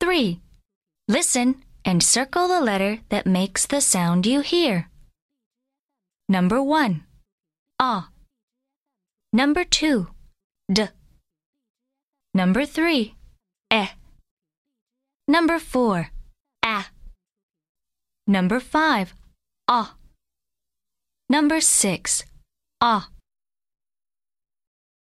3. Listen and circle the letter that makes the sound you hear. Number 1. Ah. Number 2. D. Number 3. Eh. Number 4. Ah. Number 5. Ah. Number 6. Ah.